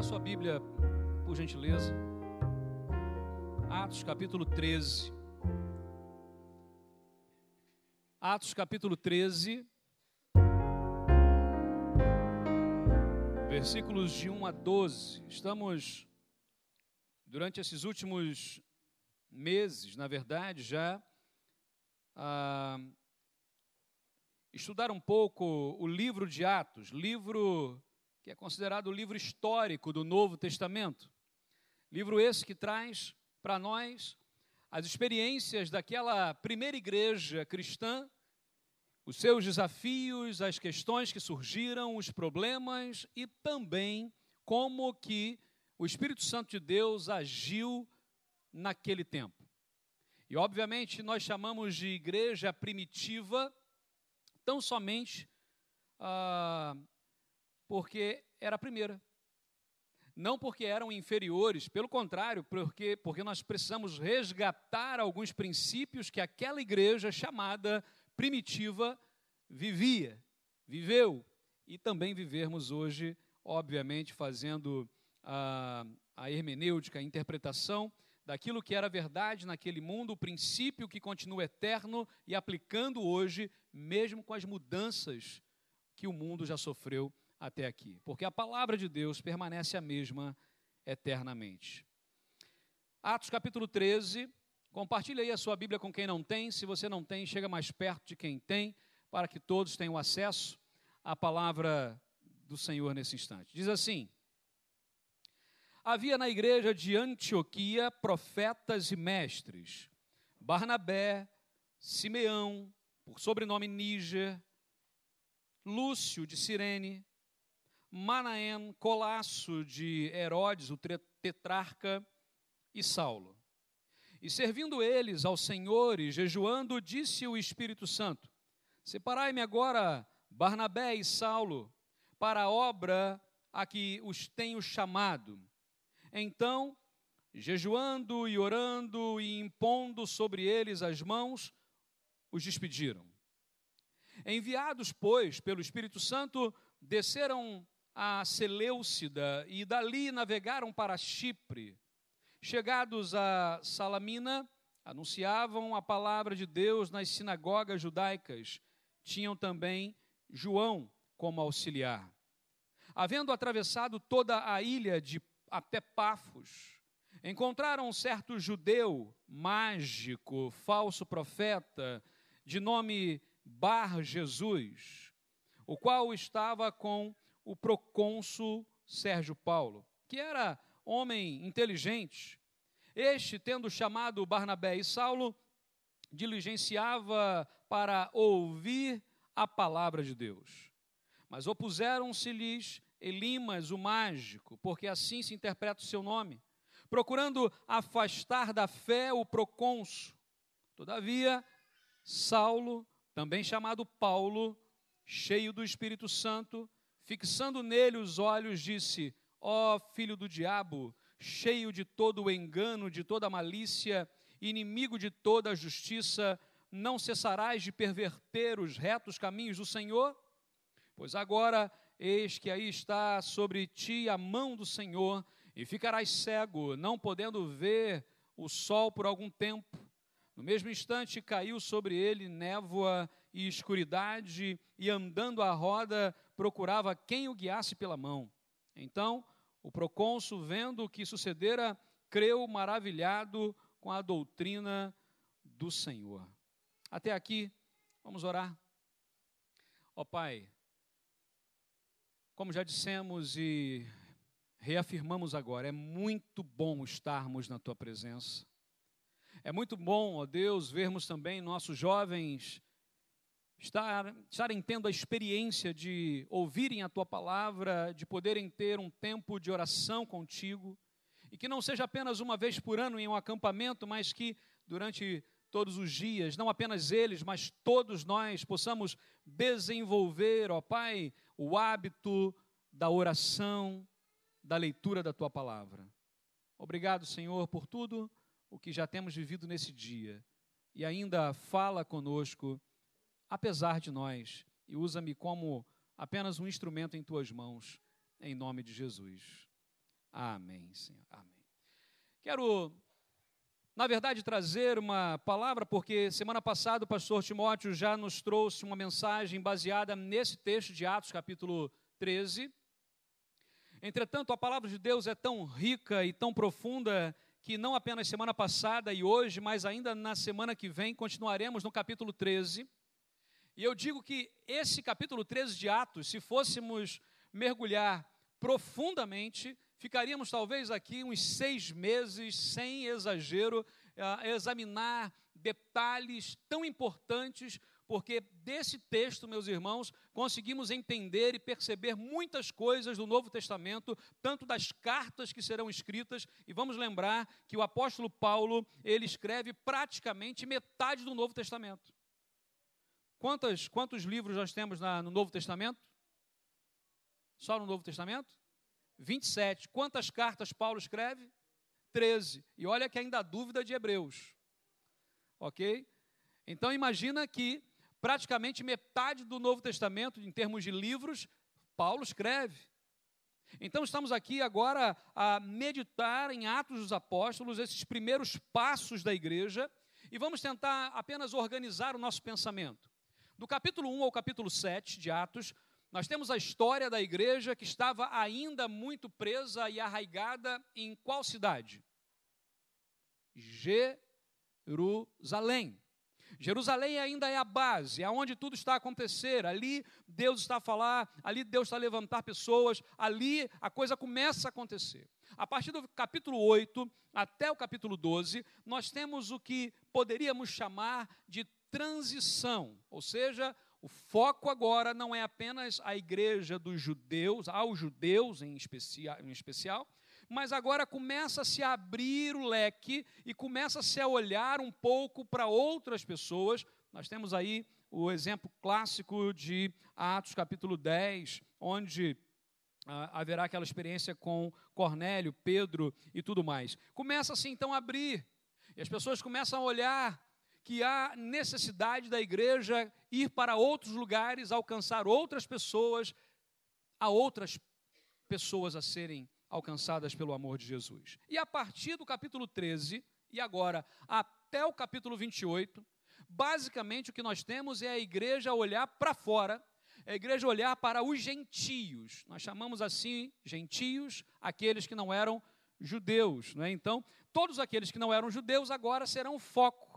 Abra sua Bíblia, por gentileza. Atos capítulo 13. Atos capítulo 13. Versículos de 1 a 12. Estamos, durante esses últimos meses, na verdade, já a estudar um pouco o livro de Atos, livro que é considerado o livro histórico do Novo Testamento. Livro esse que traz para nós as experiências daquela primeira igreja cristã, os seus desafios, as questões que surgiram, os problemas e também como que o Espírito Santo de Deus agiu naquele tempo. E obviamente nós chamamos de igreja primitiva tão somente ah, porque era a primeira. Não porque eram inferiores, pelo contrário, porque, porque nós precisamos resgatar alguns princípios que aquela igreja chamada primitiva vivia, viveu, e também vivermos hoje, obviamente, fazendo a, a hermenêutica, a interpretação daquilo que era verdade naquele mundo, o princípio que continua eterno e aplicando hoje, mesmo com as mudanças que o mundo já sofreu até aqui, porque a palavra de Deus permanece a mesma eternamente. Atos capítulo 13, compartilhe aí a sua Bíblia com quem não tem, se você não tem, chega mais perto de quem tem, para que todos tenham acesso à palavra do Senhor nesse instante. Diz assim: Havia na igreja de Antioquia profetas e mestres, Barnabé, Simeão, por sobrenome Níger, Lúcio de Cirene, Manaém, Colasso de Herodes, o tetrarca, e Saulo. E servindo eles ao Senhor e jejuando, disse o Espírito Santo: Separai-me agora Barnabé e Saulo para a obra a que os tenho chamado. Então, jejuando e orando e impondo sobre eles as mãos, os despediram. Enviados, pois, pelo Espírito Santo, desceram a Seleucida e dali navegaram para Chipre. Chegados a Salamina, anunciavam a palavra de Deus nas sinagogas judaicas. Tinham também João como auxiliar. Havendo atravessado toda a ilha de até Pafos, encontraram um certo judeu mágico, falso profeta, de nome Bar Jesus, o qual estava com o procônsul Sérgio Paulo, que era homem inteligente. Este, tendo chamado Barnabé e Saulo, diligenciava para ouvir a palavra de Deus. Mas opuseram-se-lhes Elimas, o mágico, porque assim se interpreta o seu nome, procurando afastar da fé o procônsul. Todavia, Saulo, também chamado Paulo, cheio do Espírito Santo, Fixando nele os olhos, disse: Ó oh, filho do diabo, cheio de todo o engano, de toda a malícia, inimigo de toda a justiça, não cessarás de perverter os retos caminhos do Senhor? Pois agora, eis que aí está sobre ti a mão do Senhor, e ficarás cego, não podendo ver o sol por algum tempo. No mesmo instante caiu sobre ele névoa e escuridade, e andando à roda, procurava quem o guiasse pela mão. Então, o procônsul, vendo o que sucedera, creu maravilhado com a doutrina do Senhor. Até aqui, vamos orar. Ó Pai, como já dissemos e reafirmamos agora, é muito bom estarmos na Tua presença. É muito bom, ó Deus, vermos também nossos jovens estar, estarem tendo a experiência de ouvirem a tua palavra, de poderem ter um tempo de oração contigo, e que não seja apenas uma vez por ano em um acampamento, mas que durante todos os dias, não apenas eles, mas todos nós possamos desenvolver, ó Pai, o hábito da oração, da leitura da tua palavra. Obrigado, Senhor, por tudo o que já temos vivido nesse dia. E ainda fala conosco apesar de nós, e usa-me como apenas um instrumento em tuas mãos, em nome de Jesus. Amém, Senhor. Amém. Quero, na verdade, trazer uma palavra, porque semana passada o pastor Timóteo já nos trouxe uma mensagem baseada nesse texto de Atos, capítulo 13. Entretanto, a palavra de Deus é tão rica e tão profunda que não apenas semana passada e hoje, mas ainda na semana que vem, continuaremos no capítulo 13. E eu digo que esse capítulo 13 de Atos, se fôssemos mergulhar profundamente, ficaríamos talvez aqui uns seis meses, sem exagero, a examinar detalhes tão importantes porque desse texto, meus irmãos, conseguimos entender e perceber muitas coisas do Novo Testamento, tanto das cartas que serão escritas, e vamos lembrar que o apóstolo Paulo, ele escreve praticamente metade do Novo Testamento. Quantos, quantos livros nós temos na, no Novo Testamento? Só no Novo Testamento? 27. Quantas cartas Paulo escreve? 13. E olha que ainda há dúvida de Hebreus. Ok? Então imagina que praticamente metade do Novo Testamento, em termos de livros, Paulo escreve. Então, estamos aqui agora a meditar em Atos dos Apóstolos, esses primeiros passos da igreja, e vamos tentar apenas organizar o nosso pensamento. Do capítulo 1 ao capítulo 7 de Atos, nós temos a história da igreja que estava ainda muito presa e arraigada em qual cidade? Jerusalém. Jerusalém ainda é a base, é onde tudo está a acontecer. Ali Deus está a falar, ali Deus está a levantar pessoas, ali a coisa começa a acontecer. A partir do capítulo 8 até o capítulo 12, nós temos o que poderíamos chamar de transição, ou seja, o foco agora não é apenas a igreja dos judeus, aos judeus em especial, em especial mas agora começa a se abrir o leque e começa a se olhar um pouco para outras pessoas. Nós temos aí o exemplo clássico de Atos capítulo 10, onde ah, haverá aquela experiência com Cornélio, Pedro e tudo mais. Começa-se então a abrir, e as pessoas começam a olhar que há necessidade da igreja ir para outros lugares, alcançar outras pessoas, há outras pessoas a serem alcançadas pelo amor de Jesus. E a partir do capítulo 13, e agora até o capítulo 28, basicamente o que nós temos é a igreja olhar para fora, é a igreja olhar para os gentios. Nós chamamos assim gentios aqueles que não eram judeus. Não é? Então, todos aqueles que não eram judeus agora serão foco.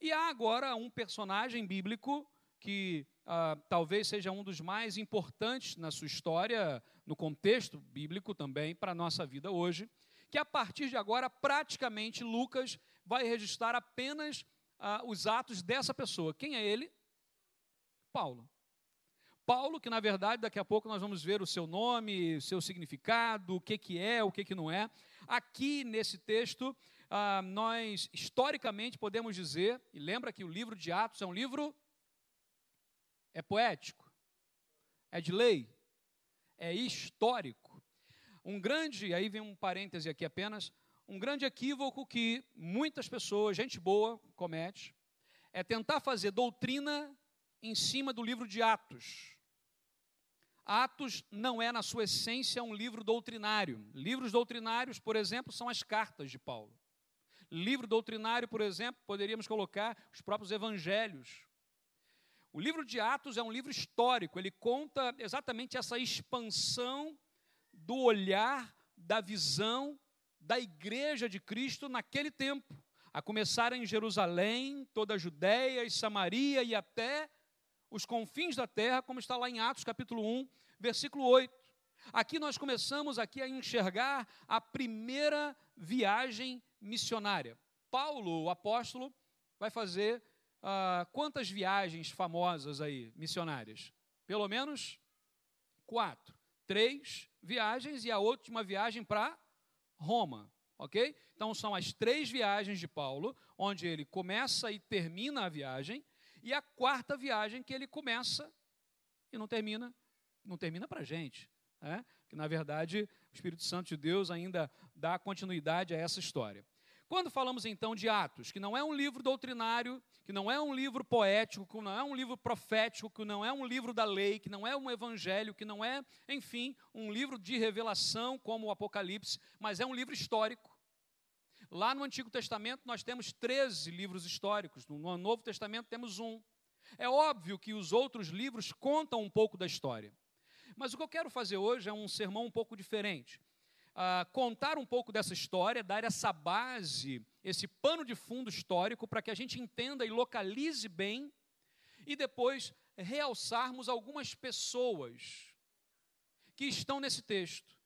E há agora um personagem bíblico que ah, talvez seja um dos mais importantes na sua história, no contexto bíblico também, para a nossa vida hoje, que a partir de agora, praticamente, Lucas vai registrar apenas ah, os atos dessa pessoa. Quem é ele? Paulo. Paulo, que na verdade daqui a pouco nós vamos ver o seu nome, o seu significado, o que, que é, o que, que não é. Aqui nesse texto, ah, nós historicamente podemos dizer, e lembra que o livro de Atos é um livro é poético? É de lei? É histórico? Um grande, aí vem um parêntese aqui apenas, um grande equívoco que muitas pessoas, gente boa, comete, é tentar fazer doutrina em cima do livro de Atos. Atos não é, na sua essência, um livro doutrinário. Livros doutrinários, por exemplo, são as cartas de Paulo. Livro doutrinário, por exemplo, poderíamos colocar os próprios evangelhos. O livro de Atos é um livro histórico, ele conta exatamente essa expansão do olhar, da visão da igreja de Cristo naquele tempo, a começar em Jerusalém, toda a Judéia e Samaria e até os confins da terra, como está lá em Atos capítulo 1, versículo 8. Aqui nós começamos aqui a enxergar a primeira viagem missionária. Paulo, o apóstolo, vai fazer ah, quantas viagens famosas aí, missionárias? Pelo menos quatro. Três viagens e a última viagem para Roma, ok? Então são as três viagens de Paulo, onde ele começa e termina a viagem, e a quarta viagem que ele começa e não termina, não termina para a gente, né? que na verdade o Espírito Santo de Deus ainda dá continuidade a essa história. Quando falamos então de Atos, que não é um livro doutrinário, que não é um livro poético, que não é um livro profético, que não é um livro da lei, que não é um evangelho, que não é, enfim, um livro de revelação como o Apocalipse, mas é um livro histórico. Lá no Antigo Testamento nós temos 13 livros históricos, no Novo Testamento temos um. É óbvio que os outros livros contam um pouco da história. Mas o que eu quero fazer hoje é um sermão um pouco diferente uh, contar um pouco dessa história, dar essa base, esse pano de fundo histórico, para que a gente entenda e localize bem, e depois realçarmos algumas pessoas que estão nesse texto.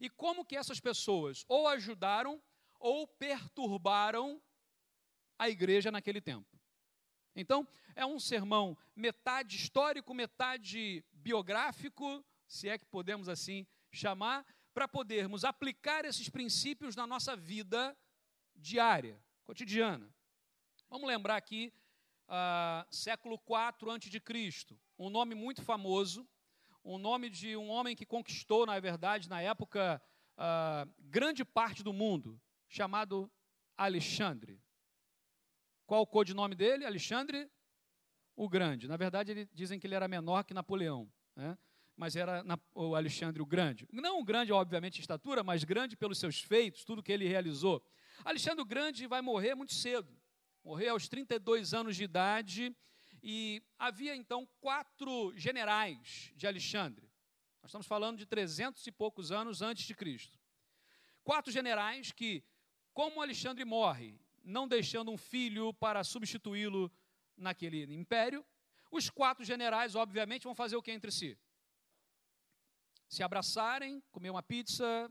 E como que essas pessoas ou ajudaram ou perturbaram a igreja naquele tempo. Então, é um sermão metade histórico, metade biográfico, se é que podemos assim chamar, para podermos aplicar esses princípios na nossa vida diária, cotidiana. Vamos lembrar aqui, uh, século IV a.C., um nome muito famoso, um nome de um homem que conquistou, na verdade, na época, uh, grande parte do mundo, chamado Alexandre. Qual o codinome dele? Alexandre o Grande. Na verdade, ele, dizem que ele era menor que Napoleão. Né? Mas era na, o Alexandre o Grande. Não grande, obviamente, em estatura, mas grande pelos seus feitos, tudo que ele realizou. Alexandre o Grande vai morrer muito cedo, morrer aos 32 anos de idade, e havia então quatro generais de Alexandre. Nós estamos falando de 300 e poucos anos antes de Cristo. Quatro generais que, como Alexandre morre, não deixando um filho para substituí-lo naquele império, os quatro generais, obviamente, vão fazer o que entre si? Se abraçarem, comer uma pizza,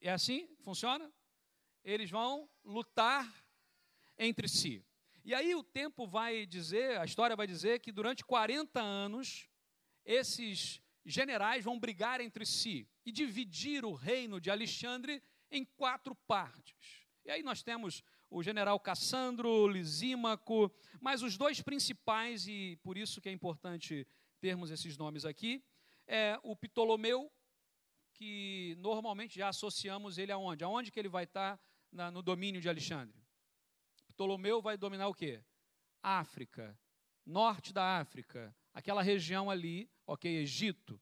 é assim? Funciona? Eles vão lutar entre si. E aí o tempo vai dizer, a história vai dizer que durante 40 anos esses generais vão brigar entre si e dividir o reino de Alexandre em quatro partes. E aí nós temos o general Cassandro, Lisímaco, mas os dois principais, e por isso que é importante termos esses nomes aqui, é o Ptolomeu, que normalmente já associamos ele aonde? Aonde que ele vai estar na, no domínio de Alexandre? Ptolomeu vai dominar o quê? África, norte da África, aquela região ali, ok, Egito.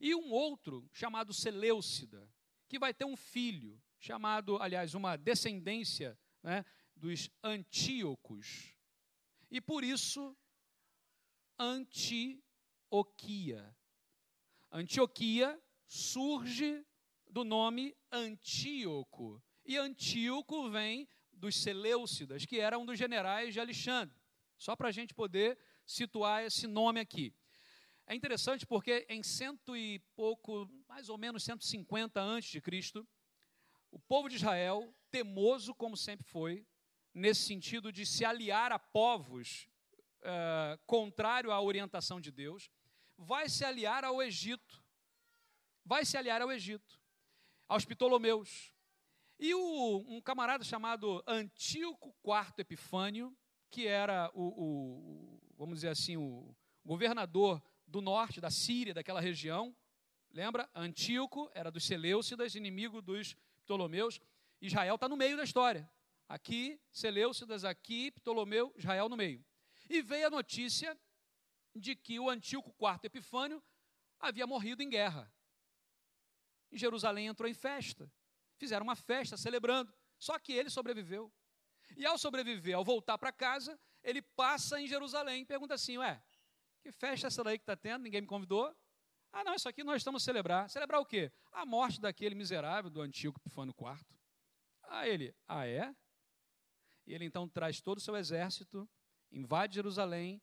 E um outro chamado Seleucida, que vai ter um filho, chamado, aliás, uma descendência né, dos Antíocos. E por isso, Antioquia. Antioquia surge do nome Antíoco. E Antíoco vem dos Seleucidas, que era um dos generais de Alexandre. Só para a gente poder situar esse nome aqui. É interessante porque em cento e pouco, mais ou menos 150 antes de Cristo, o povo de Israel, temoso como sempre foi, nesse sentido de se aliar a povos uh, contrário à orientação de Deus, vai se aliar ao Egito. Vai se aliar ao Egito, aos Ptolomeus. E o, um camarada chamado Antíoco IV Epifânio, que era o, o, vamos dizer assim, o governador do norte da Síria, daquela região. Lembra? Antíoco era dos Seleucidas, inimigo dos Ptolomeus. Israel está no meio da história. Aqui, Seleucidas, aqui, Ptolomeu, Israel no meio. E veio a notícia de que o Antíoco IV Epifânio havia morrido em guerra. E Jerusalém entrou em festa. Fizeram uma festa celebrando. Só que ele sobreviveu. E ao sobreviver, ao voltar para casa, ele passa em Jerusalém e pergunta assim: Ué, que festa é essa daí que está tendo? Ninguém me convidou? Ah, não, isso aqui nós estamos celebrar. Celebrar o quê? A morte daquele miserável do Antíoco Epifânio IV. Ah, ele, ah, é? E ele então traz todo o seu exército, invade Jerusalém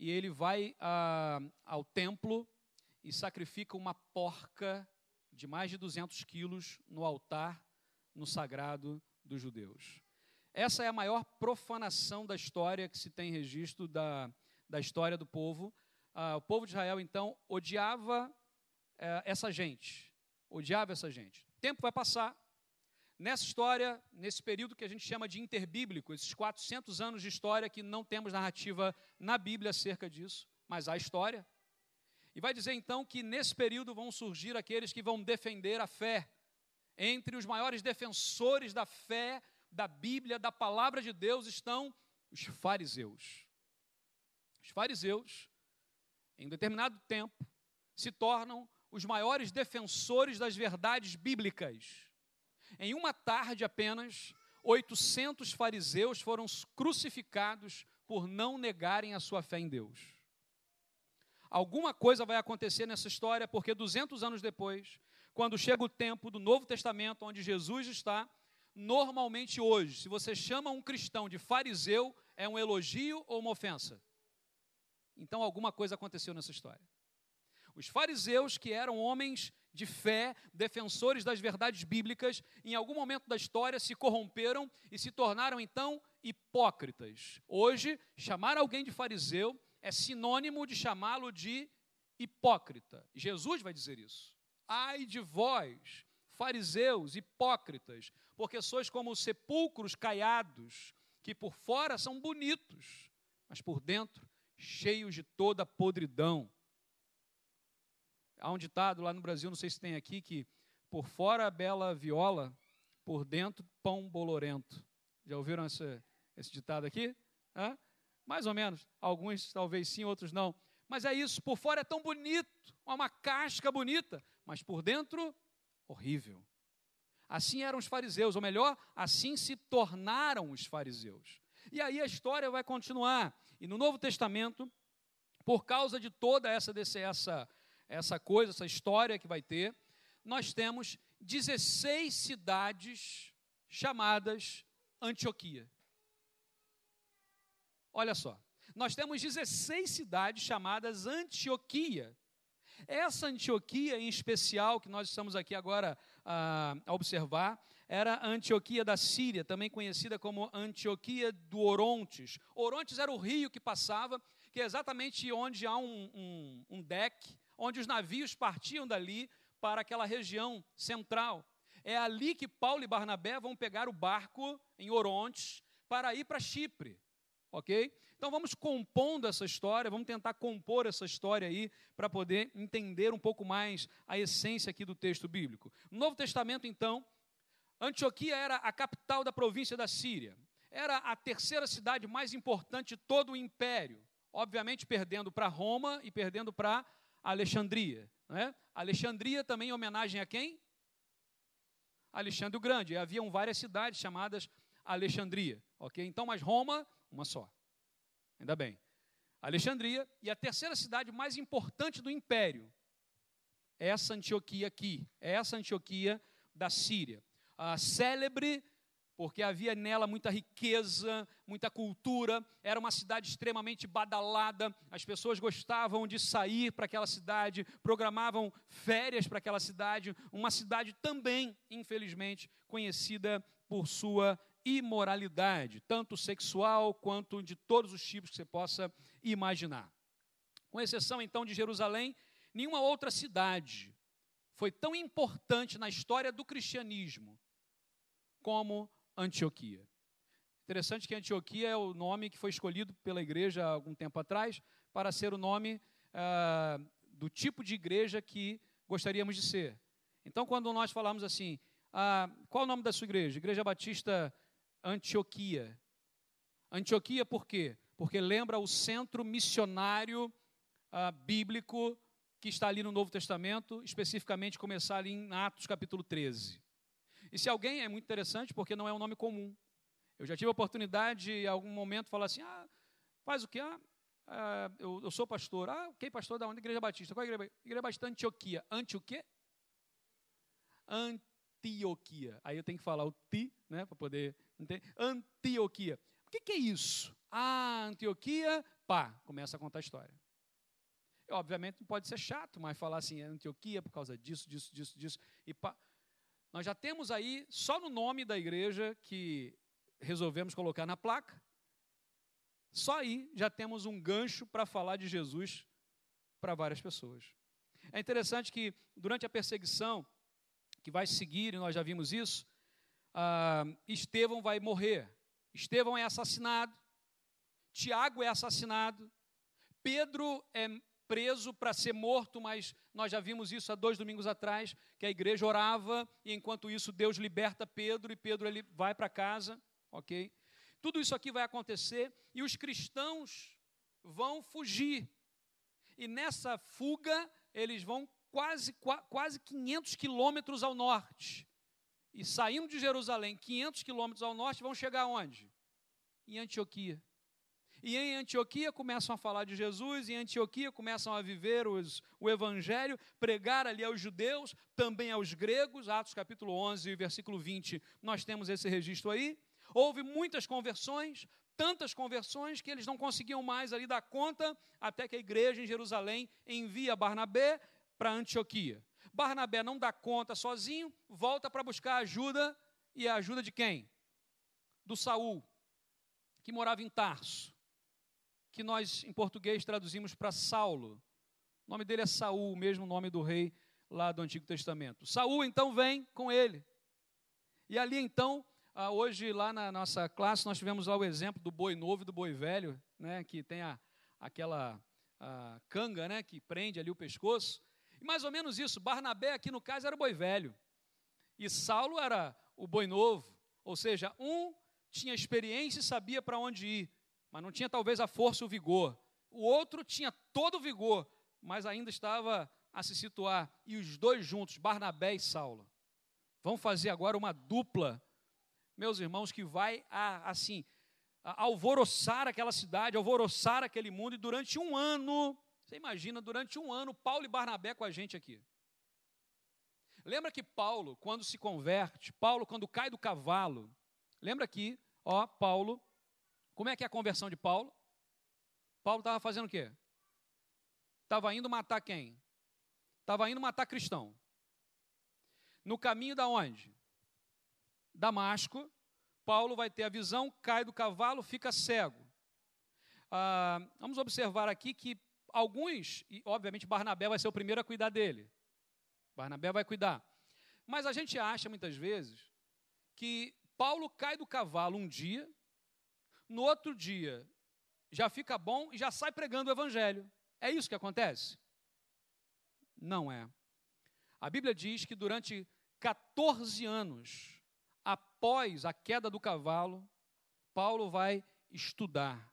e ele vai ah, ao templo e sacrifica uma porca de mais de 200 quilos no altar, no sagrado dos judeus. Essa é a maior profanação da história que se tem registro da, da história do povo. Ah, o povo de Israel, então, odiava eh, essa gente, odiava essa gente. O tempo vai passar, Nessa história, nesse período que a gente chama de interbíblico, esses 400 anos de história que não temos narrativa na Bíblia acerca disso, mas há história. E vai dizer então que nesse período vão surgir aqueles que vão defender a fé Entre os maiores defensores da fé, da Bíblia, da palavra de Deus, estão os fariseus. Os fariseus, em determinado tempo, se tornam os maiores defensores das verdades bíblicas. Em uma tarde apenas, 800 fariseus foram crucificados por não negarem a sua fé em Deus. Alguma coisa vai acontecer nessa história, porque 200 anos depois, quando chega o tempo do Novo Testamento, onde Jesus está, normalmente hoje, se você chama um cristão de fariseu, é um elogio ou uma ofensa? Então alguma coisa aconteceu nessa história. Os fariseus, que eram homens de fé, defensores das verdades bíblicas, em algum momento da história se corromperam e se tornaram então hipócritas. Hoje, chamar alguém de fariseu é sinônimo de chamá-lo de hipócrita. Jesus vai dizer isso. Ai de vós, fariseus, hipócritas, porque sois como sepulcros caiados, que por fora são bonitos, mas por dentro cheios de toda podridão. Há um ditado lá no Brasil, não sei se tem aqui, que por fora bela viola, por dentro pão bolorento. Já ouviram esse, esse ditado aqui? Hã? Mais ou menos. Alguns talvez sim, outros não. Mas é isso, por fora é tão bonito, uma casca bonita, mas por dentro, horrível. Assim eram os fariseus, ou melhor, assim se tornaram os fariseus. E aí a história vai continuar. E no Novo Testamento, por causa de toda essa, essa essa coisa, essa história que vai ter, nós temos 16 cidades chamadas Antioquia. Olha só, nós temos 16 cidades chamadas Antioquia. Essa Antioquia em especial, que nós estamos aqui agora a, a observar, era a Antioquia da Síria, também conhecida como Antioquia do Orontes. Orontes era o rio que passava, que é exatamente onde há um, um, um deck, onde os navios partiam dali para aquela região central. É ali que Paulo e Barnabé vão pegar o barco em Orontes para ir para Chipre. Ok? Então vamos compondo essa história, vamos tentar compor essa história aí para poder entender um pouco mais a essência aqui do texto bíblico. No Novo Testamento, então, Antioquia era a capital da província da Síria. Era a terceira cidade mais importante de todo o império. Obviamente perdendo para Roma e perdendo para Alexandria. Né? Alexandria também em homenagem a quem? Alexandre o Grande. E haviam várias cidades chamadas Alexandria. Ok? Então, mas Roma, uma só. Ainda bem. Alexandria. E a terceira cidade mais importante do império é essa Antioquia aqui. É essa Antioquia da Síria. A célebre porque havia nela muita riqueza, muita cultura, era uma cidade extremamente badalada, as pessoas gostavam de sair para aquela cidade, programavam férias para aquela cidade, uma cidade também, infelizmente, conhecida por sua imoralidade, tanto sexual quanto de todos os tipos que você possa imaginar. Com exceção então de Jerusalém, nenhuma outra cidade foi tão importante na história do cristianismo como Antioquia. Interessante que Antioquia é o nome que foi escolhido pela igreja há algum tempo atrás para ser o nome ah, do tipo de igreja que gostaríamos de ser. Então, quando nós falamos assim, ah, qual é o nome da sua igreja? Igreja Batista Antioquia. Antioquia por quê? Porque lembra o centro missionário ah, bíblico que está ali no Novo Testamento, especificamente começar ali em Atos capítulo 13. E se alguém é muito interessante, porque não é um nome comum. Eu já tive a oportunidade, em algum momento, falar assim: ah, faz o quê? Ah, ah, eu, eu, sou pastor. Ah, ok, pastor da onde? Igreja Batista. Qual é a igreja? Igreja Batista Antioquia. Anti o quê? Antioquia. Aí eu tenho que falar o ti, né, para poder entender. Antioquia. O que, que é isso? Ah, Antioquia, pá, começa a contar a história. Obviamente pode ser chato, mas falar assim, Antioquia por causa disso, disso, disso, disso, e pá. Nós já temos aí, só no nome da igreja que resolvemos colocar na placa, só aí já temos um gancho para falar de Jesus para várias pessoas. É interessante que durante a perseguição que vai seguir, e nós já vimos isso, ah, Estevão vai morrer. Estevão é assassinado, Tiago é assassinado, Pedro é preso para ser morto, mas nós já vimos isso há dois domingos atrás, que a igreja orava e enquanto isso Deus liberta Pedro e Pedro ele vai para casa, ok? Tudo isso aqui vai acontecer e os cristãos vão fugir. E nessa fuga eles vão quase, quase 500 quilômetros ao norte. E saindo de Jerusalém, 500 quilômetros ao norte, vão chegar onde? Em Antioquia. E em Antioquia começam a falar de Jesus, em Antioquia começam a viver os, o Evangelho, pregar ali aos judeus, também aos gregos, Atos capítulo 11, versículo 20, nós temos esse registro aí. Houve muitas conversões, tantas conversões que eles não conseguiam mais ali dar conta, até que a igreja em Jerusalém envia Barnabé para Antioquia. Barnabé não dá conta sozinho, volta para buscar ajuda, e a ajuda de quem? Do Saul, que morava em Tarso que nós em português traduzimos para Saulo. O nome dele é Saul, o mesmo nome do rei lá do Antigo Testamento. Saul então vem com ele. E ali então, ah, hoje lá na nossa classe nós tivemos lá o exemplo do boi novo e do boi velho, né, que tem a, aquela a canga, né, que prende ali o pescoço. E mais ou menos isso, Barnabé aqui no caso era o boi velho. E Saulo era o boi novo, ou seja, um tinha experiência e sabia para onde ir mas não tinha talvez a força e o vigor. O outro tinha todo o vigor, mas ainda estava a se situar. E os dois juntos, Barnabé e Saulo, vão fazer agora uma dupla, meus irmãos, que vai a, assim a alvoroçar aquela cidade, alvoroçar aquele mundo. E durante um ano, você imagina, durante um ano, Paulo e Barnabé com a gente aqui. Lembra que Paulo, quando se converte, Paulo, quando cai do cavalo, lembra que, ó, Paulo como é que é a conversão de Paulo? Paulo estava fazendo o quê? Estava indo matar quem? Estava indo matar cristão. No caminho da onde? Damasco, Paulo vai ter a visão, cai do cavalo, fica cego. Ah, vamos observar aqui que alguns, e obviamente Barnabé vai ser o primeiro a cuidar dele. Barnabé vai cuidar. Mas a gente acha muitas vezes que Paulo cai do cavalo um dia, no outro dia já fica bom e já sai pregando o evangelho. É isso que acontece? Não é. A Bíblia diz que durante 14 anos após a queda do cavalo, Paulo vai estudar,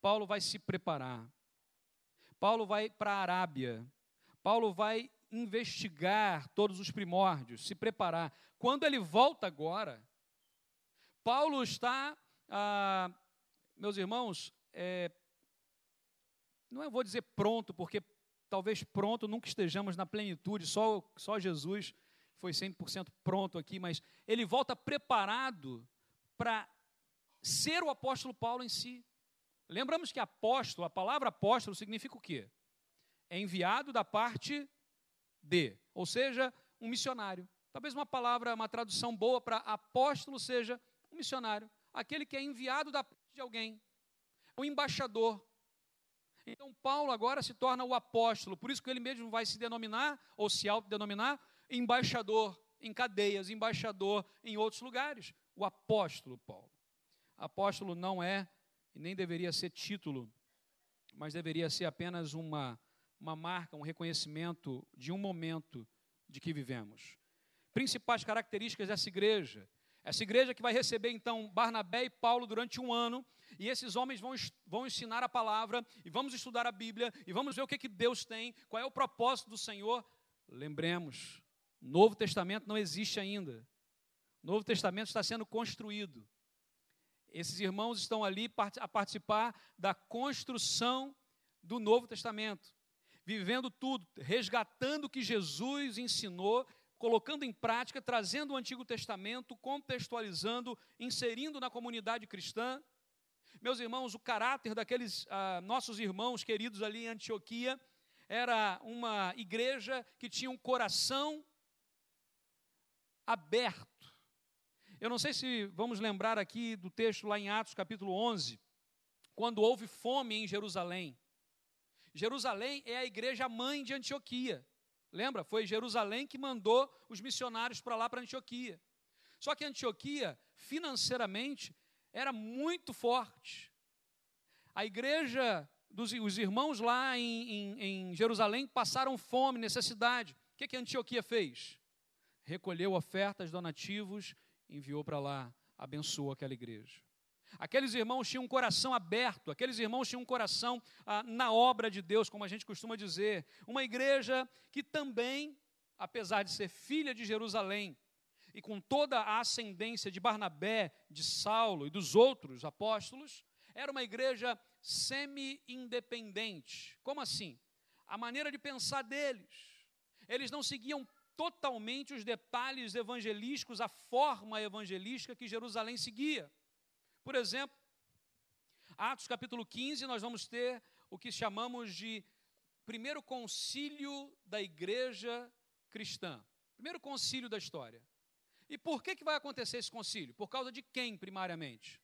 Paulo vai se preparar, Paulo vai para a Arábia, Paulo vai investigar todos os primórdios, se preparar. Quando ele volta agora, Paulo está ah, meus irmãos, é, não eu vou dizer pronto, porque talvez pronto nunca estejamos na plenitude, só, só Jesus foi 100% pronto aqui, mas ele volta preparado para ser o apóstolo Paulo em si. Lembramos que apóstolo, a palavra apóstolo significa o quê? É enviado da parte de, ou seja, um missionário. Talvez uma palavra, uma tradução boa para apóstolo seja um missionário, aquele que é enviado da de alguém, o embaixador. Então Paulo agora se torna o apóstolo, por isso que ele mesmo vai se denominar, ou se autodenominar, embaixador em cadeias, embaixador em outros lugares, o apóstolo Paulo. Apóstolo não é e nem deveria ser título, mas deveria ser apenas uma, uma marca, um reconhecimento de um momento de que vivemos. Principais características dessa igreja essa igreja que vai receber então Barnabé e Paulo durante um ano, e esses homens vão, vão ensinar a palavra, e vamos estudar a Bíblia, e vamos ver o que, que Deus tem, qual é o propósito do Senhor. Lembremos, Novo Testamento não existe ainda. O Novo Testamento está sendo construído. Esses irmãos estão ali a participar da construção do Novo Testamento, vivendo tudo, resgatando o que Jesus ensinou colocando em prática, trazendo o Antigo Testamento, contextualizando, inserindo na comunidade cristã. Meus irmãos, o caráter daqueles ah, nossos irmãos queridos ali em Antioquia era uma igreja que tinha um coração aberto. Eu não sei se vamos lembrar aqui do texto lá em Atos capítulo 11, quando houve fome em Jerusalém. Jerusalém é a igreja mãe de Antioquia. Lembra? Foi Jerusalém que mandou os missionários para lá, para Antioquia. Só que Antioquia, financeiramente, era muito forte. A igreja dos os irmãos lá em, em, em Jerusalém passaram fome, necessidade. O que, que Antioquia fez? Recolheu ofertas, donativos, enviou para lá, abençoou aquela igreja. Aqueles irmãos tinham um coração aberto, aqueles irmãos tinham um coração ah, na obra de Deus, como a gente costuma dizer. Uma igreja que também, apesar de ser filha de Jerusalém, e com toda a ascendência de Barnabé, de Saulo e dos outros apóstolos, era uma igreja semi-independente. Como assim? A maneira de pensar deles. Eles não seguiam totalmente os detalhes evangelísticos, a forma evangelística que Jerusalém seguia. Por exemplo, Atos capítulo 15, nós vamos ter o que chamamos de primeiro concílio da igreja cristã. Primeiro concílio da história. E por que, que vai acontecer esse concílio? Por causa de quem, primariamente?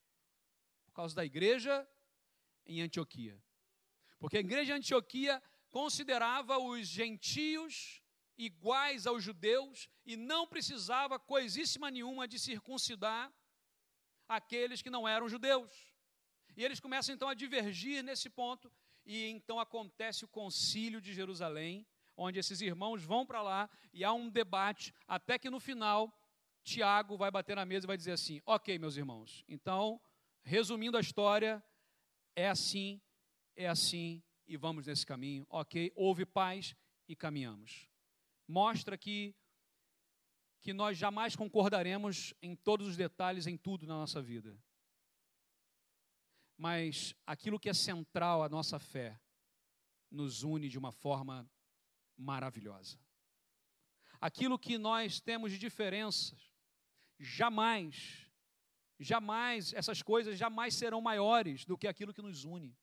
Por causa da igreja em Antioquia. Porque a igreja em Antioquia considerava os gentios iguais aos judeus e não precisava coisíssima nenhuma de circuncidar aqueles que não eram judeus. E eles começam então a divergir nesse ponto, e então acontece o concílio de Jerusalém, onde esses irmãos vão para lá e há um debate, até que no final Tiago vai bater na mesa e vai dizer assim: Ok, meus irmãos, então, resumindo a história, é assim, é assim e vamos nesse caminho, ok? Houve paz e caminhamos. Mostra que, que nós jamais concordaremos em todos os detalhes, em tudo na nossa vida. Mas aquilo que é central à nossa fé nos une de uma forma maravilhosa. Aquilo que nós temos de diferenças jamais, jamais, essas coisas jamais serão maiores do que aquilo que nos une.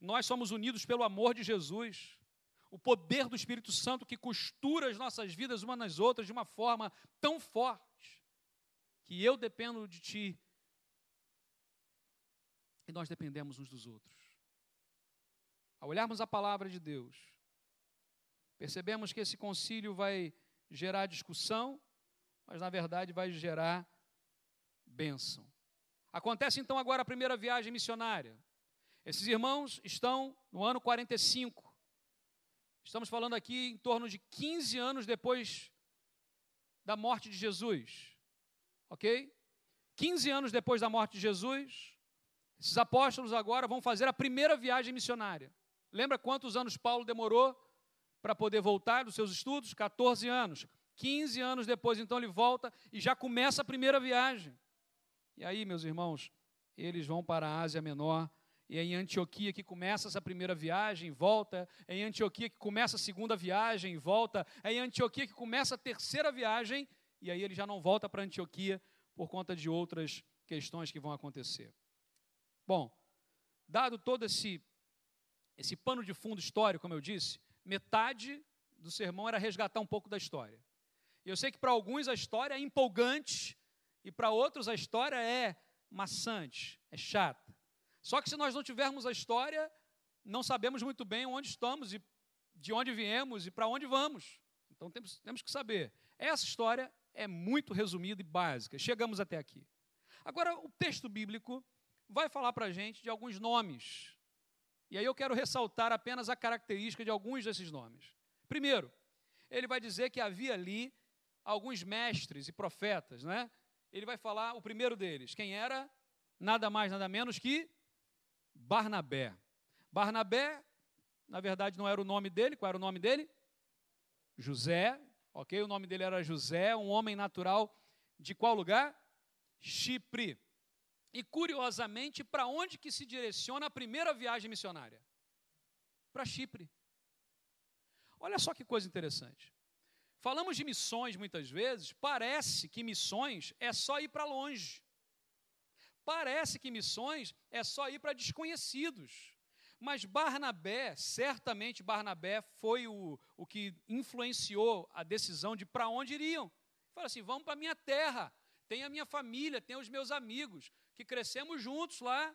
Nós somos unidos pelo amor de Jesus, o poder do Espírito Santo que costura as nossas vidas umas nas outras de uma forma tão forte que eu dependo de Ti e nós dependemos uns dos outros. Ao olharmos a palavra de Deus, percebemos que esse concílio vai gerar discussão, mas na verdade vai gerar bênção. Acontece então agora a primeira viagem missionária. Esses irmãos estão no ano 45. Estamos falando aqui em torno de 15 anos depois da morte de Jesus. Ok? 15 anos depois da morte de Jesus, esses apóstolos agora vão fazer a primeira viagem missionária. Lembra quantos anos Paulo demorou para poder voltar dos seus estudos? 14 anos. 15 anos depois, então, ele volta e já começa a primeira viagem. E aí, meus irmãos, eles vão para a Ásia Menor, e é em Antioquia que começa essa primeira viagem, volta, é em Antioquia que começa a segunda viagem, volta, é em Antioquia que começa a terceira viagem, e aí ele já não volta para Antioquia por conta de outras questões que vão acontecer. Bom, dado todo esse, esse pano de fundo histórico, como eu disse, metade do sermão era resgatar um pouco da história. Eu sei que para alguns a história é empolgante e para outros a história é maçante, é chata. Só que se nós não tivermos a história, não sabemos muito bem onde estamos e de onde viemos e para onde vamos. Então temos, temos que saber. Essa história é muito resumida e básica. Chegamos até aqui. Agora, o texto bíblico vai falar para a gente de alguns nomes. E aí eu quero ressaltar apenas a característica de alguns desses nomes. Primeiro, ele vai dizer que havia ali alguns mestres e profetas, né? Ele vai falar o primeiro deles, quem era? Nada mais, nada menos que Barnabé. Barnabé, na verdade, não era o nome dele, qual era o nome dele? José, ok? O nome dele era José, um homem natural de qual lugar? Chipre. E curiosamente, para onde que se direciona a primeira viagem missionária? Para Chipre. Olha só que coisa interessante. Falamos de missões muitas vezes, parece que missões é só ir para longe. Parece que missões é só ir para desconhecidos. Mas Barnabé, certamente Barnabé foi o, o que influenciou a decisão de para onde iriam. Fala assim: vamos para a minha terra, tem a minha família, tem os meus amigos, que crescemos juntos lá,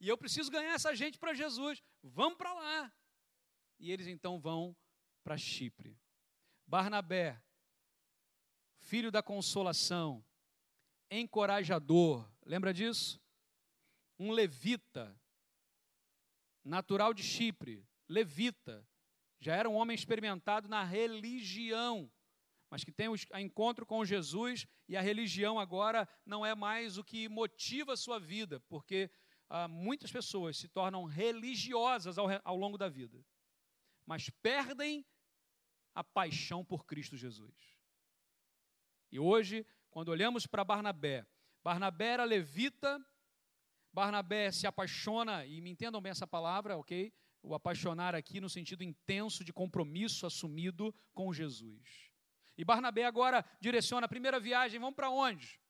e eu preciso ganhar essa gente para Jesus, vamos para lá. E eles então vão para Chipre. Barnabé, filho da consolação, encorajador, lembra disso? Um levita, natural de Chipre, levita, já era um homem experimentado na religião, mas que tem o encontro com Jesus e a religião agora não é mais o que motiva a sua vida, porque ah, muitas pessoas se tornam religiosas ao, ao longo da vida, mas perdem a paixão por Cristo Jesus. E hoje, quando olhamos para Barnabé, Barnabé era levita, Barnabé se apaixona, e me entendam bem essa palavra, ok? O apaixonar aqui no sentido intenso de compromisso assumido com Jesus. E Barnabé agora direciona a primeira viagem, vamos para onde?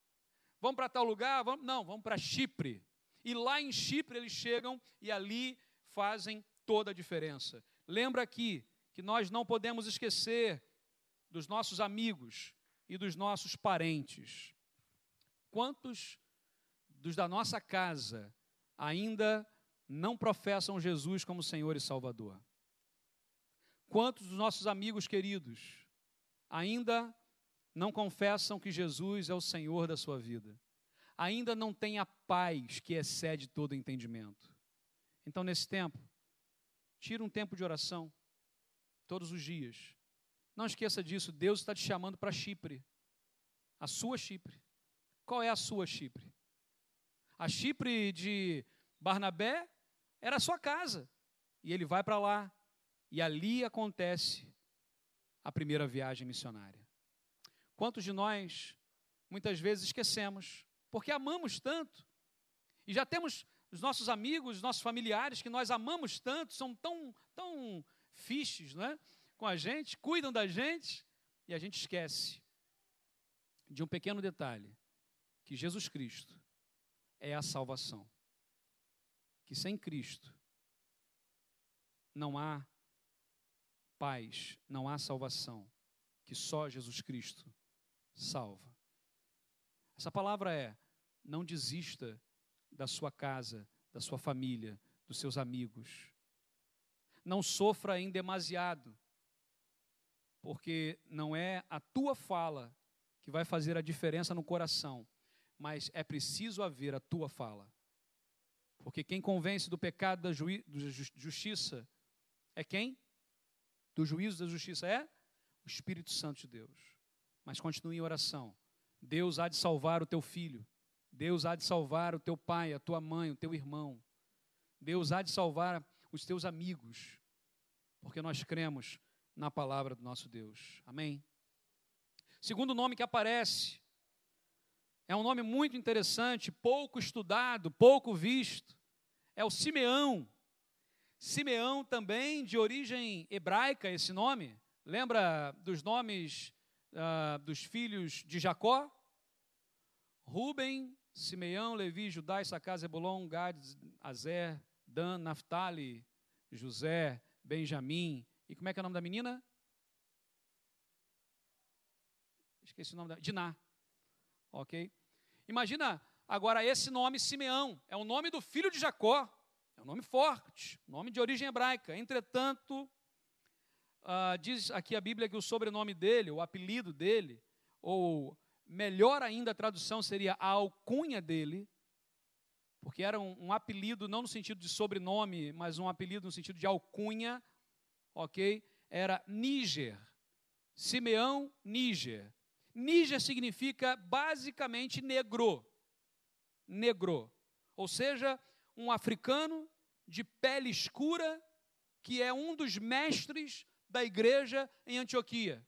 Vamos para tal lugar? Vamos, não, vamos para Chipre. E lá em Chipre eles chegam e ali fazem toda a diferença. Lembra aqui que nós não podemos esquecer dos nossos amigos e dos nossos parentes. Quantos dos da nossa casa ainda não professam Jesus como Senhor e Salvador? Quantos dos nossos amigos queridos ainda não confessam que Jesus é o Senhor da sua vida? ainda não tem a paz que excede todo entendimento. Então, nesse tempo, tira um tempo de oração, todos os dias. Não esqueça disso, Deus está te chamando para Chipre, a sua Chipre. Qual é a sua Chipre? A Chipre de Barnabé era a sua casa, e ele vai para lá, e ali acontece a primeira viagem missionária. Quantos de nós muitas vezes esquecemos porque amamos tanto. E já temos os nossos amigos, os nossos familiares que nós amamos tanto, são tão, tão fiches não é? com a gente, cuidam da gente, e a gente esquece de um pequeno detalhe: que Jesus Cristo é a salvação. Que sem Cristo não há paz, não há salvação, que só Jesus Cristo salva. Essa palavra é não desista da sua casa, da sua família, dos seus amigos. Não sofra em demasiado, porque não é a tua fala que vai fazer a diferença no coração, mas é preciso haver a tua fala. Porque quem convence do pecado da justiça é quem? Do juízo da justiça é o Espírito Santo de Deus. Mas continue em oração. Deus há de salvar o teu filho. Deus há de salvar o teu pai, a tua mãe, o teu irmão. Deus há de salvar os teus amigos, porque nós cremos na palavra do nosso Deus. Amém? Segundo nome que aparece, é um nome muito interessante, pouco estudado, pouco visto, é o Simeão. Simeão também de origem hebraica, esse nome. Lembra dos nomes uh, dos filhos de Jacó? Ruben, Simeão, Levi, Judá, Issacar, Zebulon, Gad, Azer, Dan, Naphtali, José, Benjamim. E como é que é o nome da menina? Esqueci o nome da. Diná. Ok? Imagina agora esse nome Simeão. É o nome do filho de Jacó. É um nome forte, nome de origem hebraica. Entretanto, uh, diz aqui a Bíblia que o sobrenome dele, o apelido dele, ou Melhor ainda a tradução seria a alcunha dele, porque era um, um, apelido não no sentido de sobrenome, mas um apelido no sentido de alcunha, ok? Era Níger, Simeão Níger. Níger significa basicamente negro, negro, ou seja, um africano de pele escura que é um dos mestres da igreja em Antioquia.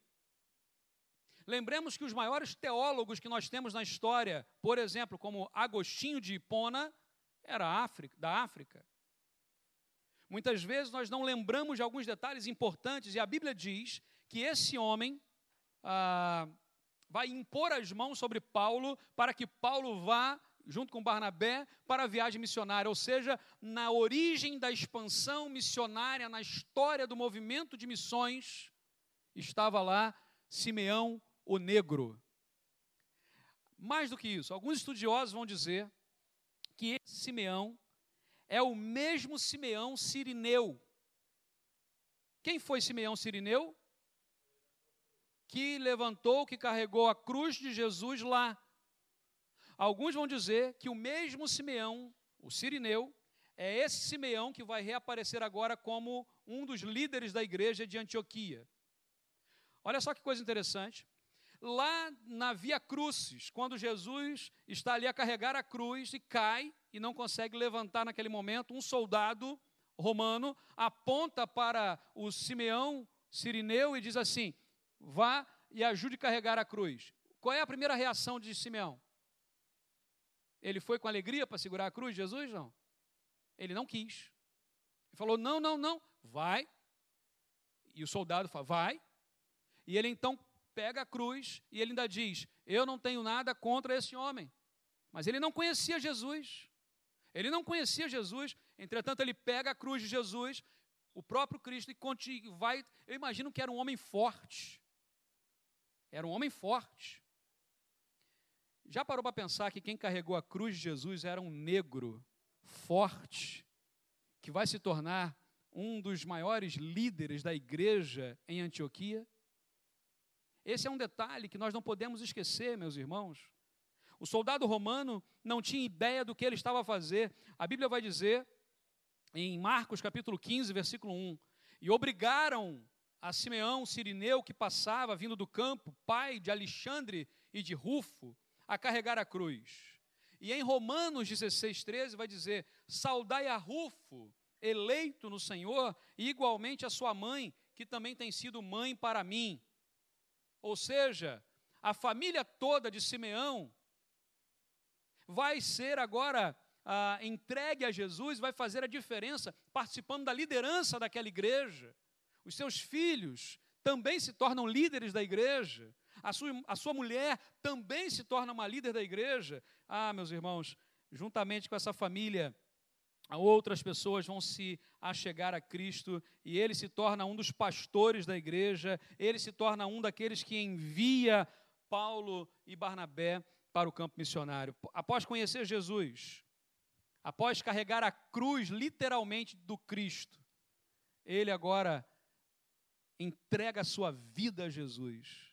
Lembremos que os maiores teólogos que nós temos na história, por exemplo, como Agostinho de Hipona, era África, da África. Muitas vezes nós não lembramos de alguns detalhes importantes, e a Bíblia diz que esse homem ah, vai impor as mãos sobre Paulo para que Paulo vá, junto com Barnabé, para a viagem missionária. Ou seja, na origem da expansão missionária, na história do movimento de missões, estava lá Simeão o negro. Mais do que isso, alguns estudiosos vão dizer que Simeão é o mesmo Simeão sirineu. Quem foi Simeão sirineu? Que levantou, que carregou a cruz de Jesus lá. Alguns vão dizer que o mesmo Simeão, o sirineu, É esse Simeão que vai reaparecer agora como um dos líderes da igreja de Antioquia. Olha só que coisa interessante. Lá na Via Crucis, quando Jesus está ali a carregar a cruz e cai e não consegue levantar naquele momento, um soldado romano aponta para o Simeão Sirineu e diz assim: vá e ajude a carregar a cruz. Qual é a primeira reação de Simeão? Ele foi com alegria para segurar a cruz, Jesus? Não. Ele não quis. Ele falou: não, não, não, vai. E o soldado fala: vai. E ele então pega a cruz e ele ainda diz: eu não tenho nada contra esse homem. Mas ele não conhecia Jesus. Ele não conhecia Jesus, entretanto, ele pega a cruz de Jesus, o próprio Cristo, e vai. Eu imagino que era um homem forte. Era um homem forte. Já parou para pensar que quem carregou a cruz de Jesus era um negro forte, que vai se tornar um dos maiores líderes da igreja em Antioquia? Esse é um detalhe que nós não podemos esquecer, meus irmãos. O soldado romano não tinha ideia do que ele estava a fazer. A Bíblia vai dizer, em Marcos capítulo 15, versículo 1, e obrigaram a Simeão, sirineu, que passava vindo do campo, pai de Alexandre e de Rufo, a carregar a cruz. E em Romanos 16, 13 vai dizer: Saudai a Rufo, eleito no Senhor, e igualmente a sua mãe, que também tem sido mãe para mim. Ou seja, a família toda de Simeão vai ser agora ah, entregue a Jesus, vai fazer a diferença, participando da liderança daquela igreja. Os seus filhos também se tornam líderes da igreja a sua, a sua mulher também se torna uma líder da igreja. Ah, meus irmãos, juntamente com essa família, outras pessoas vão se achegar a Cristo e ele se torna um dos pastores da igreja, ele se torna um daqueles que envia Paulo e Barnabé para o campo missionário. Após conhecer Jesus, após carregar a cruz literalmente do Cristo, ele agora entrega a sua vida a Jesus.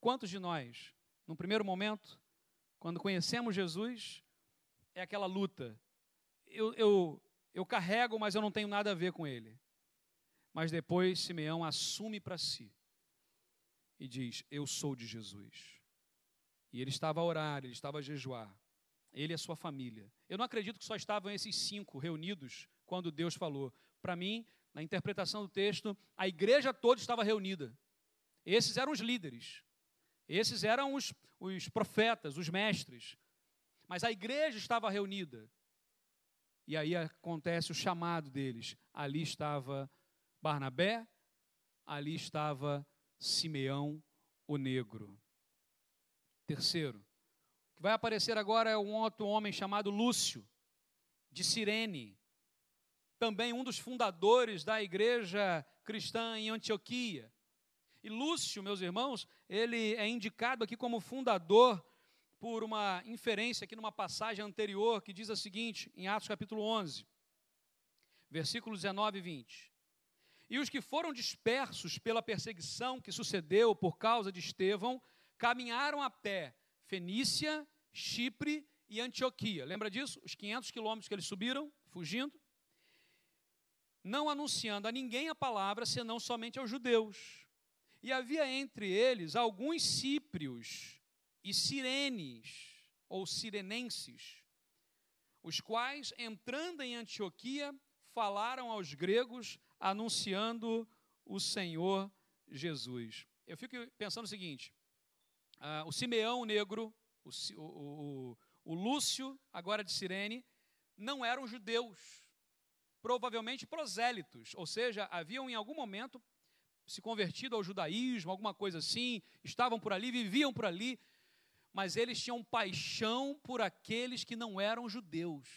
Quantos de nós, no primeiro momento, quando conhecemos Jesus, é aquela luta. Eu, eu, eu carrego, mas eu não tenho nada a ver com ele. Mas depois Simeão assume para si e diz: Eu sou de Jesus. E ele estava a orar, ele estava a jejuar. Ele e a sua família. Eu não acredito que só estavam esses cinco reunidos quando Deus falou. Para mim, na interpretação do texto, a igreja toda estava reunida. Esses eram os líderes. Esses eram os, os profetas, os mestres. Mas a igreja estava reunida. E aí acontece o chamado deles. Ali estava Barnabé, ali estava Simeão, o negro. Terceiro, o que vai aparecer agora é um outro homem chamado Lúcio, de Cirene, também um dos fundadores da igreja cristã em Antioquia. E Lúcio, meus irmãos, ele é indicado aqui como fundador por uma inferência aqui numa passagem anterior que diz a seguinte, em Atos capítulo 11, versículos 19 e 20. E os que foram dispersos pela perseguição que sucedeu por causa de Estevão, caminharam a pé Fenícia, Chipre e Antioquia. Lembra disso? Os 500 quilômetros que eles subiram, fugindo? Não anunciando a ninguém a palavra, senão somente aos judeus. E havia entre eles alguns cíprios e sirenes, ou sirenenses, os quais, entrando em Antioquia, falaram aos gregos, anunciando o Senhor Jesus. Eu fico pensando o seguinte: uh, o Simeão negro, o, o, o, o Lúcio, agora de Sirene, não eram judeus, provavelmente prosélitos, ou seja, haviam em algum momento se convertido ao judaísmo, alguma coisa assim, estavam por ali, viviam por ali, mas eles tinham paixão por aqueles que não eram judeus.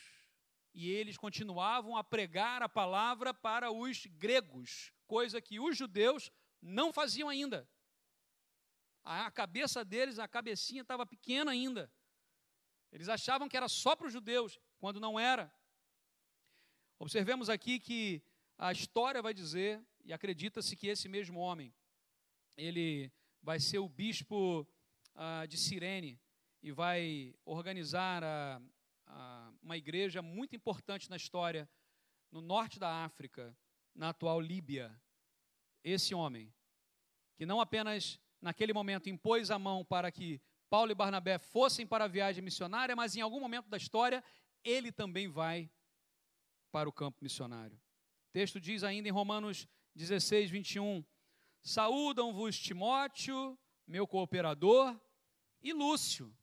E eles continuavam a pregar a palavra para os gregos, coisa que os judeus não faziam ainda. A cabeça deles, a cabecinha estava pequena ainda. Eles achavam que era só para os judeus, quando não era. Observemos aqui que a história vai dizer e acredita-se que esse mesmo homem, ele vai ser o bispo ah, de Cirene e vai organizar a, a, uma igreja muito importante na história, no norte da África, na atual Líbia. Esse homem, que não apenas naquele momento impôs a mão para que Paulo e Barnabé fossem para a viagem missionária, mas em algum momento da história ele também vai para o campo missionário. O texto diz ainda em Romanos 16, 21: Saúdam-vos Timóteo, meu cooperador, e Lúcio,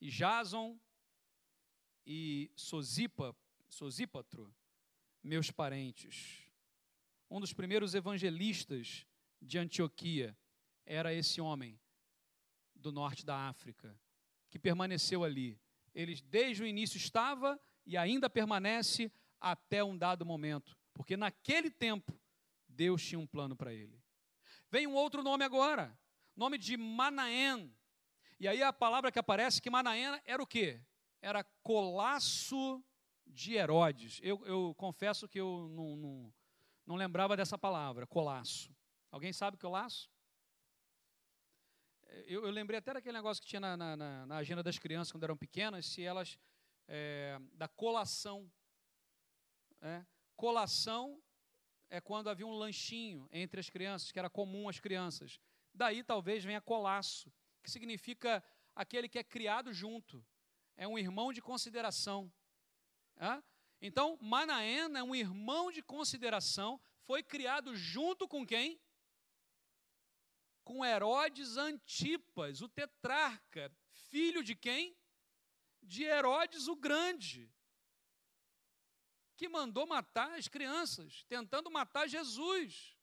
e Jason, e Sosipa, Sosípatro, meus parentes. Um dos primeiros evangelistas de Antioquia era esse homem do norte da África, que permaneceu ali. Ele desde o início estava e ainda permanece até um dado momento, porque naquele tempo Deus tinha um plano para ele. Vem um outro nome agora, nome de Manaém. E aí a palavra que aparece que Manaém era o quê? Era colasso de Herodes. Eu, eu confesso que eu não, não, não lembrava dessa palavra, colasso. Alguém sabe colasso? Eu, eu, lembrei até daquele negócio que tinha na, na, na, agenda das crianças quando eram pequenas, se elas. É, da colação. É, colação é quando havia um lanchinho entre as crianças, que era comum às crianças. Daí talvez venha colaço, que significa aquele que é criado junto, é um irmão de consideração. É? Então, Manaena é um irmão de consideração, foi criado junto com quem? Com Herodes Antipas, o tetrarca, filho de quem? De Herodes o Grande que mandou matar as crianças, tentando matar Jesus.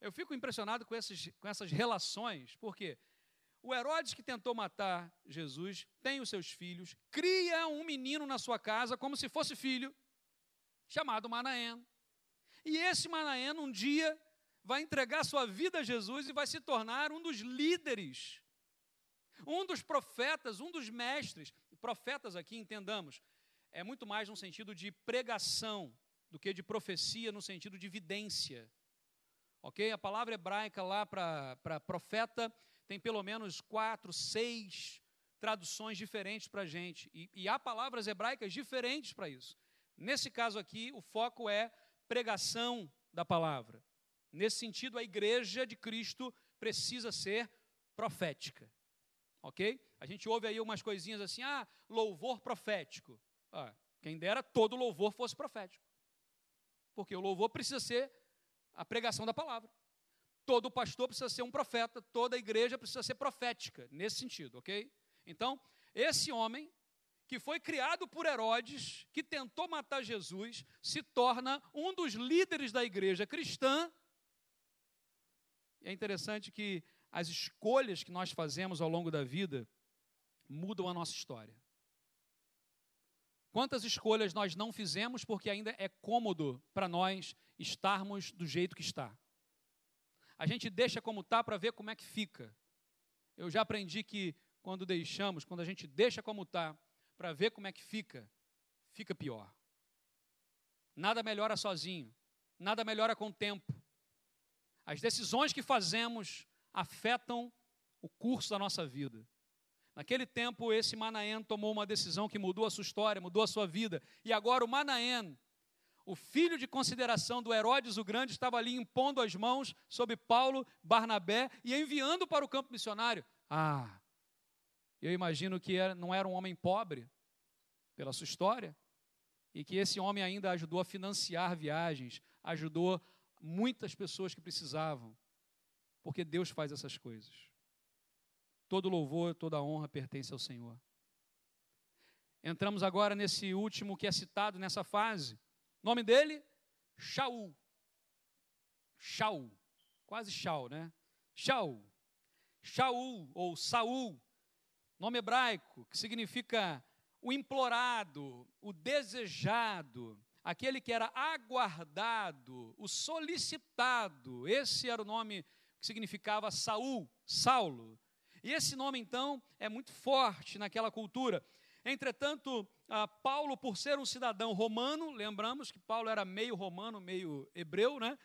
Eu fico impressionado com, esses, com essas relações, porque o Herodes que tentou matar Jesus tem os seus filhos, cria um menino na sua casa como se fosse filho, chamado Manaém. E esse Manaém um dia vai entregar sua vida a Jesus e vai se tornar um dos líderes, um dos profetas, um dos mestres. Profetas aqui, entendamos, é muito mais no sentido de pregação do que de profecia no sentido de vidência. Ok? A palavra hebraica lá para profeta tem pelo menos quatro, seis traduções diferentes para a gente. E, e há palavras hebraicas diferentes para isso. Nesse caso aqui, o foco é pregação da palavra. Nesse sentido, a igreja de Cristo precisa ser profética. Ok? A gente ouve aí umas coisinhas assim, ah, louvor profético. Ah, quem dera todo louvor fosse profético. Porque o louvor precisa ser a pregação da palavra. Todo pastor precisa ser um profeta, toda igreja precisa ser profética, nesse sentido, ok? Então, esse homem, que foi criado por Herodes, que tentou matar Jesus, se torna um dos líderes da igreja cristã. E é interessante que as escolhas que nós fazemos ao longo da vida mudam a nossa história. Quantas escolhas nós não fizemos porque ainda é cômodo para nós estarmos do jeito que está? A gente deixa como está para ver como é que fica. Eu já aprendi que quando deixamos, quando a gente deixa como está para ver como é que fica, fica pior. Nada melhora sozinho, nada melhora com o tempo. As decisões que fazemos afetam o curso da nossa vida. Naquele tempo, esse Manaém tomou uma decisão que mudou a sua história, mudou a sua vida. E agora o Manaém, o filho de consideração do Herodes o Grande, estava ali impondo as mãos sobre Paulo, Barnabé e enviando para o campo missionário. Ah, eu imagino que não era um homem pobre, pela sua história, e que esse homem ainda ajudou a financiar viagens, ajudou muitas pessoas que precisavam, porque Deus faz essas coisas. Todo louvor, toda honra pertence ao Senhor. Entramos agora nesse último que é citado nessa fase. Nome dele? Shaul. Shaul. Quase Shaul, né? Shaul. Shaul ou Saul. Nome hebraico que significa o implorado, o desejado, aquele que era aguardado, o solicitado. Esse era o nome que significava Saul, Saulo. E esse nome, então, é muito forte naquela cultura. Entretanto, Paulo, por ser um cidadão romano, lembramos que Paulo era meio romano, meio hebreu, né,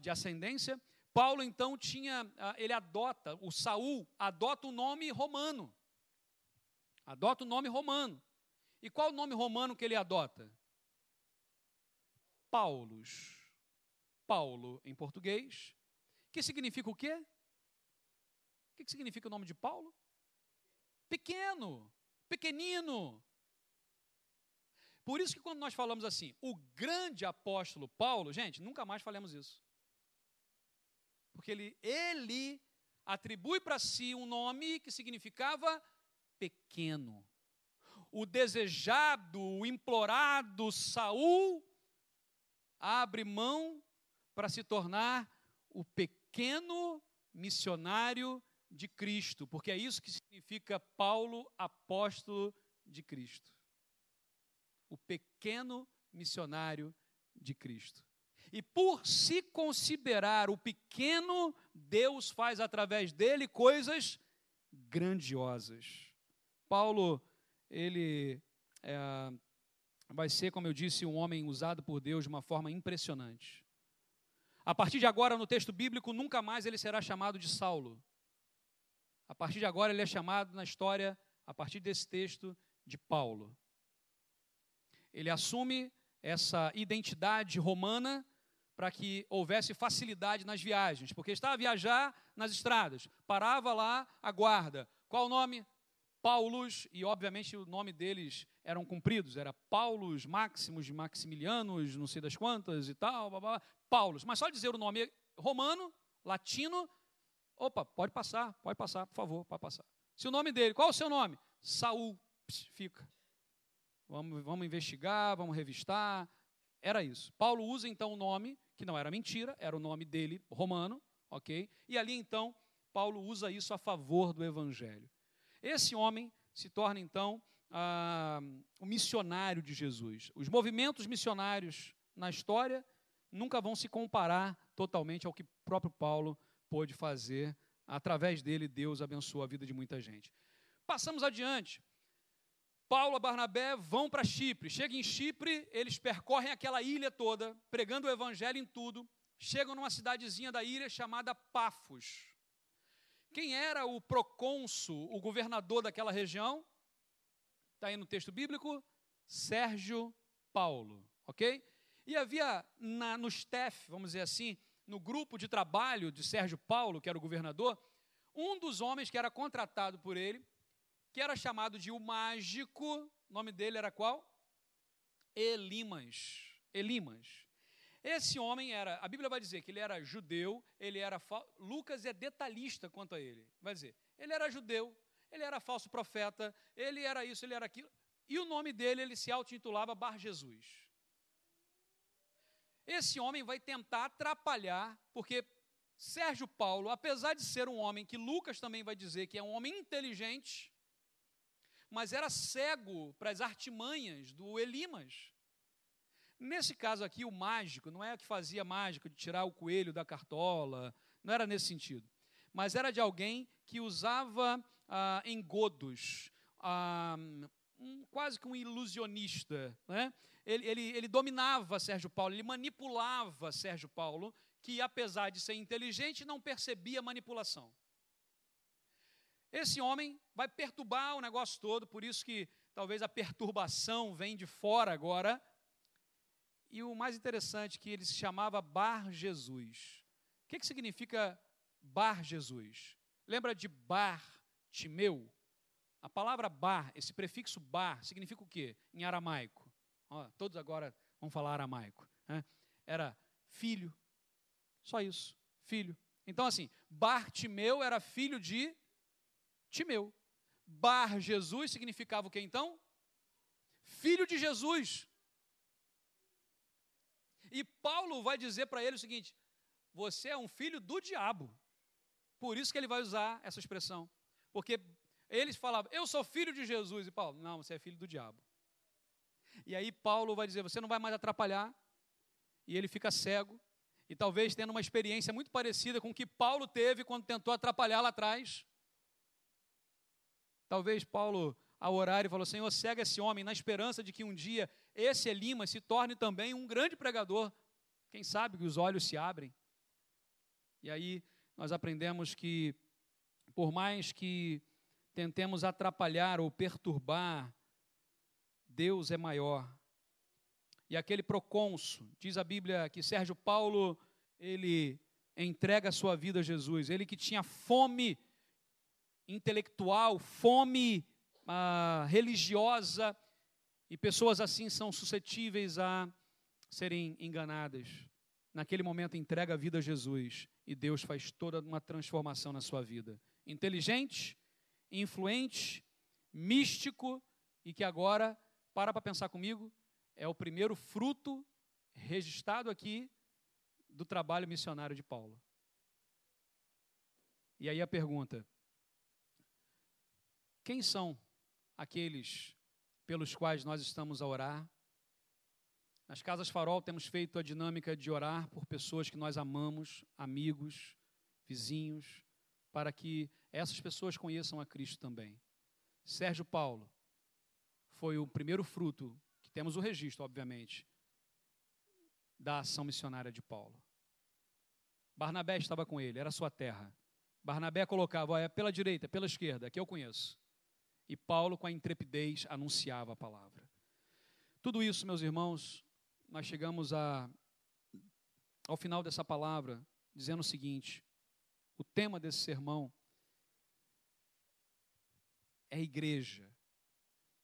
de ascendência. Paulo então tinha, ele adota, o Saul adota o nome romano. Adota o nome romano. E qual o nome romano que ele adota? Paulus. Paulo em português, que significa o quê? O que significa o nome de Paulo? Pequeno, pequenino. Por isso que quando nós falamos assim, o grande apóstolo Paulo, gente, nunca mais falemos isso. Porque ele, ele atribui para si um nome que significava pequeno. O desejado, o implorado Saul abre mão para se tornar o pequeno missionário de Cristo, porque é isso que significa Paulo, apóstolo de Cristo. O pequeno missionário de Cristo. E por se considerar o pequeno, Deus faz através dele coisas grandiosas. Paulo, ele é, vai ser, como eu disse, um homem usado por Deus de uma forma impressionante. A partir de agora, no texto bíblico, nunca mais ele será chamado de Saulo. A partir de agora, ele é chamado na história, a partir desse texto, de Paulo. Ele assume essa identidade romana para que houvesse facilidade nas viagens, porque estava a viajar nas estradas, parava lá a guarda. Qual o nome? Paulus, e obviamente o nome deles eram cumpridos, era Paulus, Máximos, Maximilianos, não sei das quantas e tal, blá, blá, Paulus. Mas só dizer o nome romano, latino, opa, pode passar, pode passar, por favor, pode passar. Se o nome dele, qual é o seu nome? Saul, Pss, fica. Vamos, vamos investigar, vamos revistar. Era isso. Paulo usa então o nome, que não era mentira, era o nome dele, romano, ok? E ali então, Paulo usa isso a favor do evangelho. Esse homem se torna então ah, o missionário de Jesus. Os movimentos missionários na história nunca vão se comparar totalmente ao que próprio Paulo pôde fazer. Através dele, Deus abençoou a vida de muita gente. Passamos adiante. Paulo e Barnabé vão para Chipre. Chegam em Chipre, eles percorrem aquela ilha toda, pregando o evangelho em tudo. Chegam numa cidadezinha da ilha chamada Pafos. Quem era o procônsul, o governador daquela região? Está aí no texto bíblico? Sérgio Paulo, ok? E havia na, no staff, vamos dizer assim, no grupo de trabalho de Sérgio Paulo, que era o governador, um dos homens que era contratado por ele, que era chamado de o mágico, o nome dele era qual? Elimas. Elimas. Esse homem era, a Bíblia vai dizer que ele era judeu, ele era, Lucas é detalhista quanto a ele, vai dizer, ele era judeu, ele era falso profeta, ele era isso, ele era aquilo, e o nome dele, ele se auto-intitulava Bar Jesus. Esse homem vai tentar atrapalhar, porque Sérgio Paulo, apesar de ser um homem que Lucas também vai dizer que é um homem inteligente, mas era cego para as artimanhas do Elimas. Nesse caso aqui, o mágico, não é o que fazia mágico de tirar o coelho da cartola, não era nesse sentido, mas era de alguém que usava ah, engodos, ah, um, quase que um ilusionista, né? ele, ele, ele dominava Sérgio Paulo, ele manipulava Sérgio Paulo, que apesar de ser inteligente, não percebia manipulação. Esse homem vai perturbar o negócio todo, por isso que talvez a perturbação vem de fora agora. E o mais interessante é que ele se chamava Bar Jesus. O que, que significa Bar Jesus? Lembra de Bar Timeu? A palavra bar, esse prefixo bar, significa o quê em aramaico? Ó, todos agora vão falar aramaico. Né? Era filho, só isso, filho. Então, assim, Bartimeu era filho de Timeu. Bar Jesus significava o que então? Filho de Jesus. E Paulo vai dizer para ele o seguinte: você é um filho do diabo. Por isso que ele vai usar essa expressão. Porque eles falavam, eu sou filho de Jesus. E Paulo, não, você é filho do diabo. E aí Paulo vai dizer: você não vai mais atrapalhar. E ele fica cego. E talvez tendo uma experiência muito parecida com o que Paulo teve quando tentou atrapalhar lá atrás. Talvez Paulo, ao orar, e falou: Senhor, cega esse homem, na esperança de que um dia esse Elima se torne também um grande pregador. Quem sabe que os olhos se abrem. E aí nós aprendemos que, por mais que tentemos atrapalhar ou perturbar Deus é maior. E aquele procônsul, diz a Bíblia que Sérgio Paulo, ele entrega a sua vida a Jesus. Ele que tinha fome intelectual, fome ah, religiosa, e pessoas assim são suscetíveis a serem enganadas. Naquele momento entrega a vida a Jesus e Deus faz toda uma transformação na sua vida. Inteligente, influente, místico e que agora, para para pensar comigo, é o primeiro fruto registrado aqui do trabalho missionário de Paulo. E aí a pergunta: quem são aqueles pelos quais nós estamos a orar? Nas Casas Farol temos feito a dinâmica de orar por pessoas que nós amamos, amigos, vizinhos, para que essas pessoas conheçam a Cristo também. Sérgio Paulo foi o primeiro fruto, que temos o registro, obviamente, da ação missionária de Paulo. Barnabé estava com ele, era sua terra. Barnabé colocava, é pela direita, pela esquerda, que eu conheço. E Paulo, com a intrepidez, anunciava a palavra. Tudo isso, meus irmãos, nós chegamos a, ao final dessa palavra dizendo o seguinte: o tema desse sermão é igreja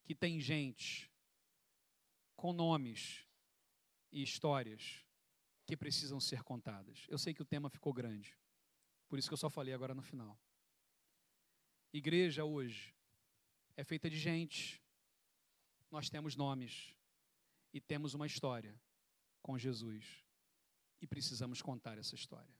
que tem gente com nomes e histórias que precisam ser contadas. Eu sei que o tema ficou grande, por isso que eu só falei agora no final. Igreja hoje é feita de gente, nós temos nomes. E temos uma história com Jesus. E precisamos contar essa história.